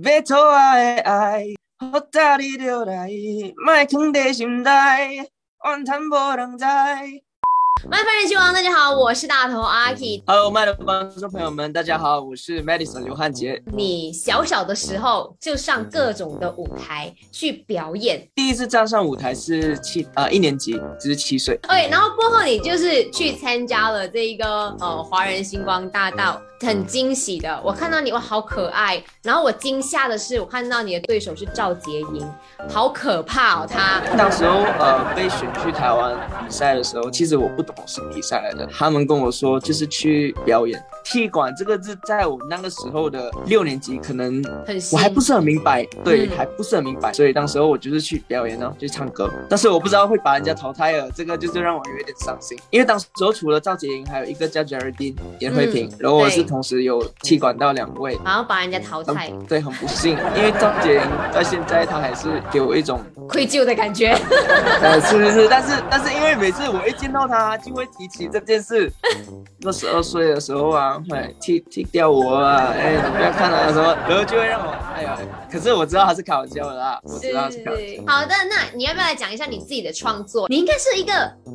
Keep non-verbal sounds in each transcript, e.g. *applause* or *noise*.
别错我的爱，好大你就来，莫藏在心内，怨叹无人知。麦饭人气王，大家好，我是大头阿 K。Hello，麦的观众朋友们，大家好，我是 Madison 刘汉杰。你小小的时候就上各种的舞台去表演，第一次站上舞台是七呃一年级，只是七岁。对，然后过后你就是去参加了这一个呃华人星光大道，很惊喜的。我看到你哇，好可爱。然后我惊吓的是，我看到你的对手是赵洁莹，好可怕哦，他。那时候呃被选去台湾比赛的时候，其实我不是比赛来的，他们跟我说就是去表演。踢馆这个字，在我那个时候的六年级，可能我还不是很明白，对，嗯。还不是很明白，所以当时候我就是去表演呢，去唱歌，但是我不知道会把人家淘汰了，这个就是让我有一点伤心，因为当时候除了赵洁莹，还有一个叫 Geraldine 严慧萍，嗯。然后我是同时有踢馆到两位，然后把人家淘汰，很对，很不幸，因为赵洁莹到现在她还是给我一种 *laughs* 愧疚的感觉。*laughs* 呃，是是是，但是但是因为每次我一见到她，就会提起这件事。二十二岁的时候啊，会踢踢掉我啊，哎，你不要看他什么，然后就会让我，哎呀，可是我知道他是开玩笑的啦，我知道他是开玩笑。好的，那你要不要来讲一下你自己的创作？你应该是一个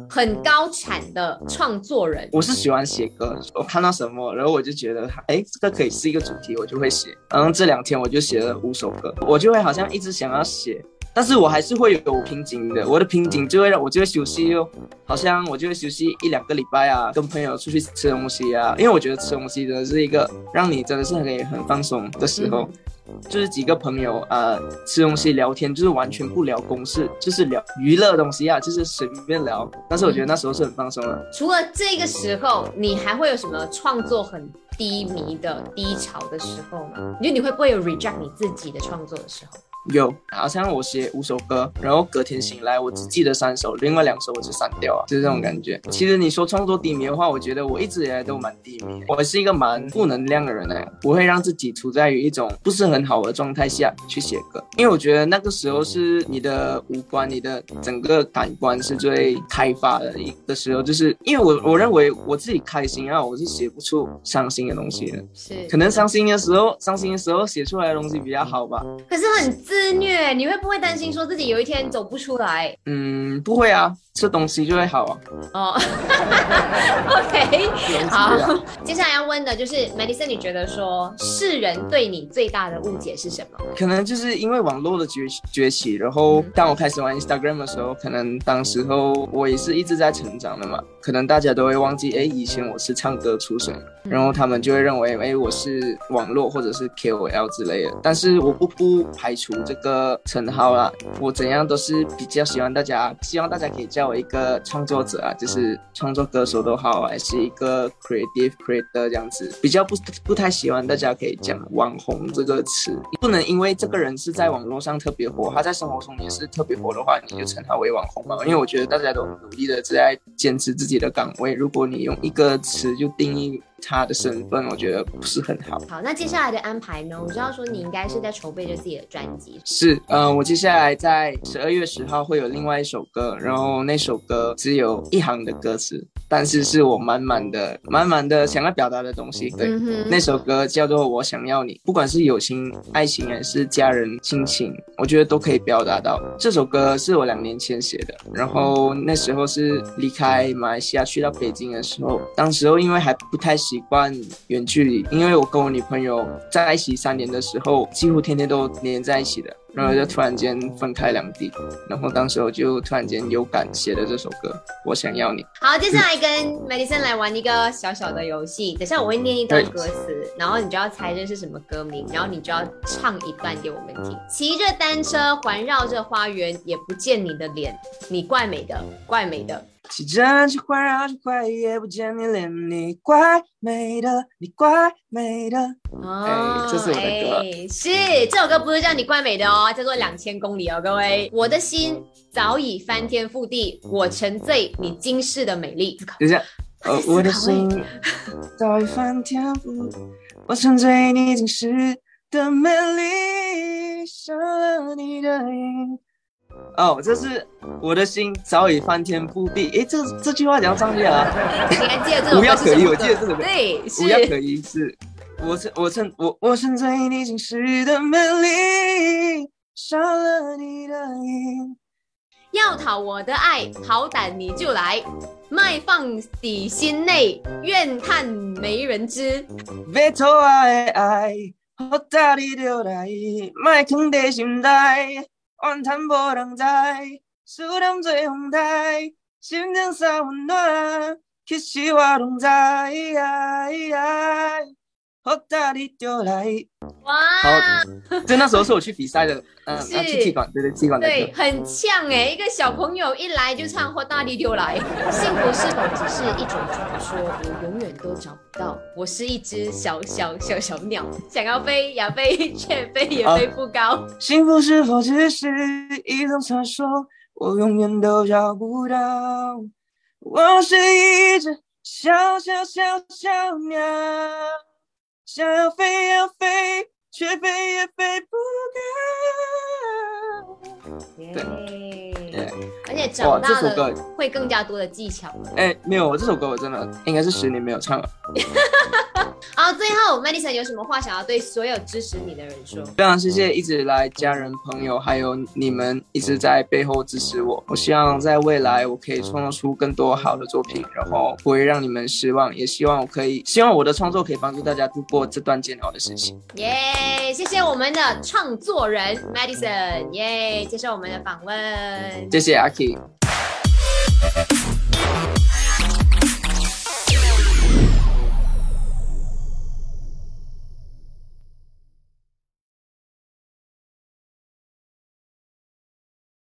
很高产的创作人。我是喜欢写歌，我看到什么，然后我就觉得，哎，这个可以是一个主题，我就会写。然后这两天我就写了五首歌，我就会好像一直想要写，但是我还是会有瓶颈的。我的瓶颈就会让我就会休息哦，好像我就会休息一两个礼拜啊，跟朋友出去吃东西啊，因为我觉得吃东西真的是一个让你真的是可以很放松的时候。就是几个朋友呃吃东西聊天，就是完全不聊公事，就是聊娱乐东西啊，就是随便聊。但是我觉得那时候是很放松的。除了这个时候，你还会有什么创作很低迷的低潮的时候吗？你觉得你会不会有 reject 你自己的创作的时候？有，好像我写五首歌，然后隔天醒来，我只记得三首，另外两首我就删掉了，就是这种感觉。其实你说创作低迷的话，我觉得我一直以来都蛮低迷的，我是一个蛮负能量的人呢，不会让自己处在于一种不是很好的状态下去写歌，因为我觉得那个时候是你的五官、你的整个感官是最开发的一个时候，就是因为我我认为我自己开心啊，我是写不出伤心的东西的，是，可能伤心的时候，伤心的时候写出来的东西比较好吧。可是很自虐，你会不会担心说自己有一天走不出来？嗯，不会啊，吃东西就会好啊。哦，*laughs* OK，好。啊，接下来要问的就是 Madison，你觉得说世人对你最大的误解是什么？可能就是因为网络的崛崛起，然后嗯当我开始玩 Instagram 的时候，可能当时候我也是一直在成长的嘛，可能大家都会忘记，哎，以前我是唱歌出身，然后他们就会认为，哎，我是网络或者是 KOL 之类的。但是我不不排除这个称号啦，我怎样都是比较喜欢大家，希望大家可以叫我一个创作者啊，就是创作歌手都好，还是一个 creative creator 这样子，比较不不太喜欢大家可以讲网红这个词，不能因为这个人是在网络上特别火，他在生活中也是特别火的话，你就称他为网红嘛。因为我觉得大家都努力的在坚持自己的岗位，如果你用一个词就定义他的身份，我觉得不是很好。好，那接下来的安排呢？我知道说你应该是在筹备着自己的专辑，是，嗯、我接下来在十二月十号会有另外一首歌，然后那首歌只有一行的歌词，但是是我满满的、满满的想要表达的东西。对，嗯那首歌叫做《我想要你》，不管是友情、爱情还是家人、亲情，我觉得都可以表达到。这首歌是我两年前写的，然后那时候是离开马来西亚去到北京的时候，当时候因为还不太习习惯远距离，因为我跟我女朋友在一起三年的时候，几乎天天都黏在一起的。然后就突然间分开两地，然后当时我就突然间有感写了这首歌《我想要你》。好，接下来跟 Madison 来玩一个小小的游戏。等下我会念一段歌词，然后你就要猜这是什么歌名，然后你就要唱一段给我们听。骑着单车环绕着花园，也不见你的脸，你怪美的，怪美的。骑着单车环绕着花园，也不见你脸，你怪美的，你怪美的。哦，这是我的歌哎是这首歌不是叫你怪美的哦，叫做两千公里哦，各位。我的心早已翻天覆地，我沉醉你惊世的美丽。等一下，呃，*laughs* 我的心早已翻天覆地，我沉醉你惊世的美丽，伤了你的眼。哦，这是我的心早已翻天覆地。诶，这这句话怎样唱去啊？你还记得这首歌无药可依是什么歌我记得这首歌对，无药可医是我曾我曾我我曾在你心事的美丽少了你的影。要讨我的爱，好胆你就来，卖放底心内，怨叹没人知。要讨我的爱，好胆你就来，卖藏在心内，怨叹无人知。思念做风台，心情三温暖，其实我拢知。好大力丢来。哇，好，就那时候是我去比赛的，嗯，去踢馆，对对，踢馆的对，很呛哎、一个小朋友一来就唱《或大力丢来》，*laughs* 幸福是否只是一种传说？我永远都找不到。我是一只小小小小鸟，想要飞呀飞，却飞也飞不高。幸福是否只是一种传说？我永远都找不到。我是一只小小小小鸟，想要飞呀飞，却飞也飞不高。耶对而且长哇大了这首歌会更加多的技巧了。哎，没有，我这首歌我真的应该是十年没有唱了。*laughs* 好，最后 Madison 有什么话想要对所有支持你的人说？非常谢谢一直以来家人、朋友，还有你们一直在背后支持我。我希望在未来我可以创造出更多好的作品，然后不会让你们失望。也希望我可以，*laughs* 希望我的创作可以帮助大家度过这段煎熬的事情。耶谢谢我们的创作人 Madison，耶接受我们的访问。谢谢阿 K。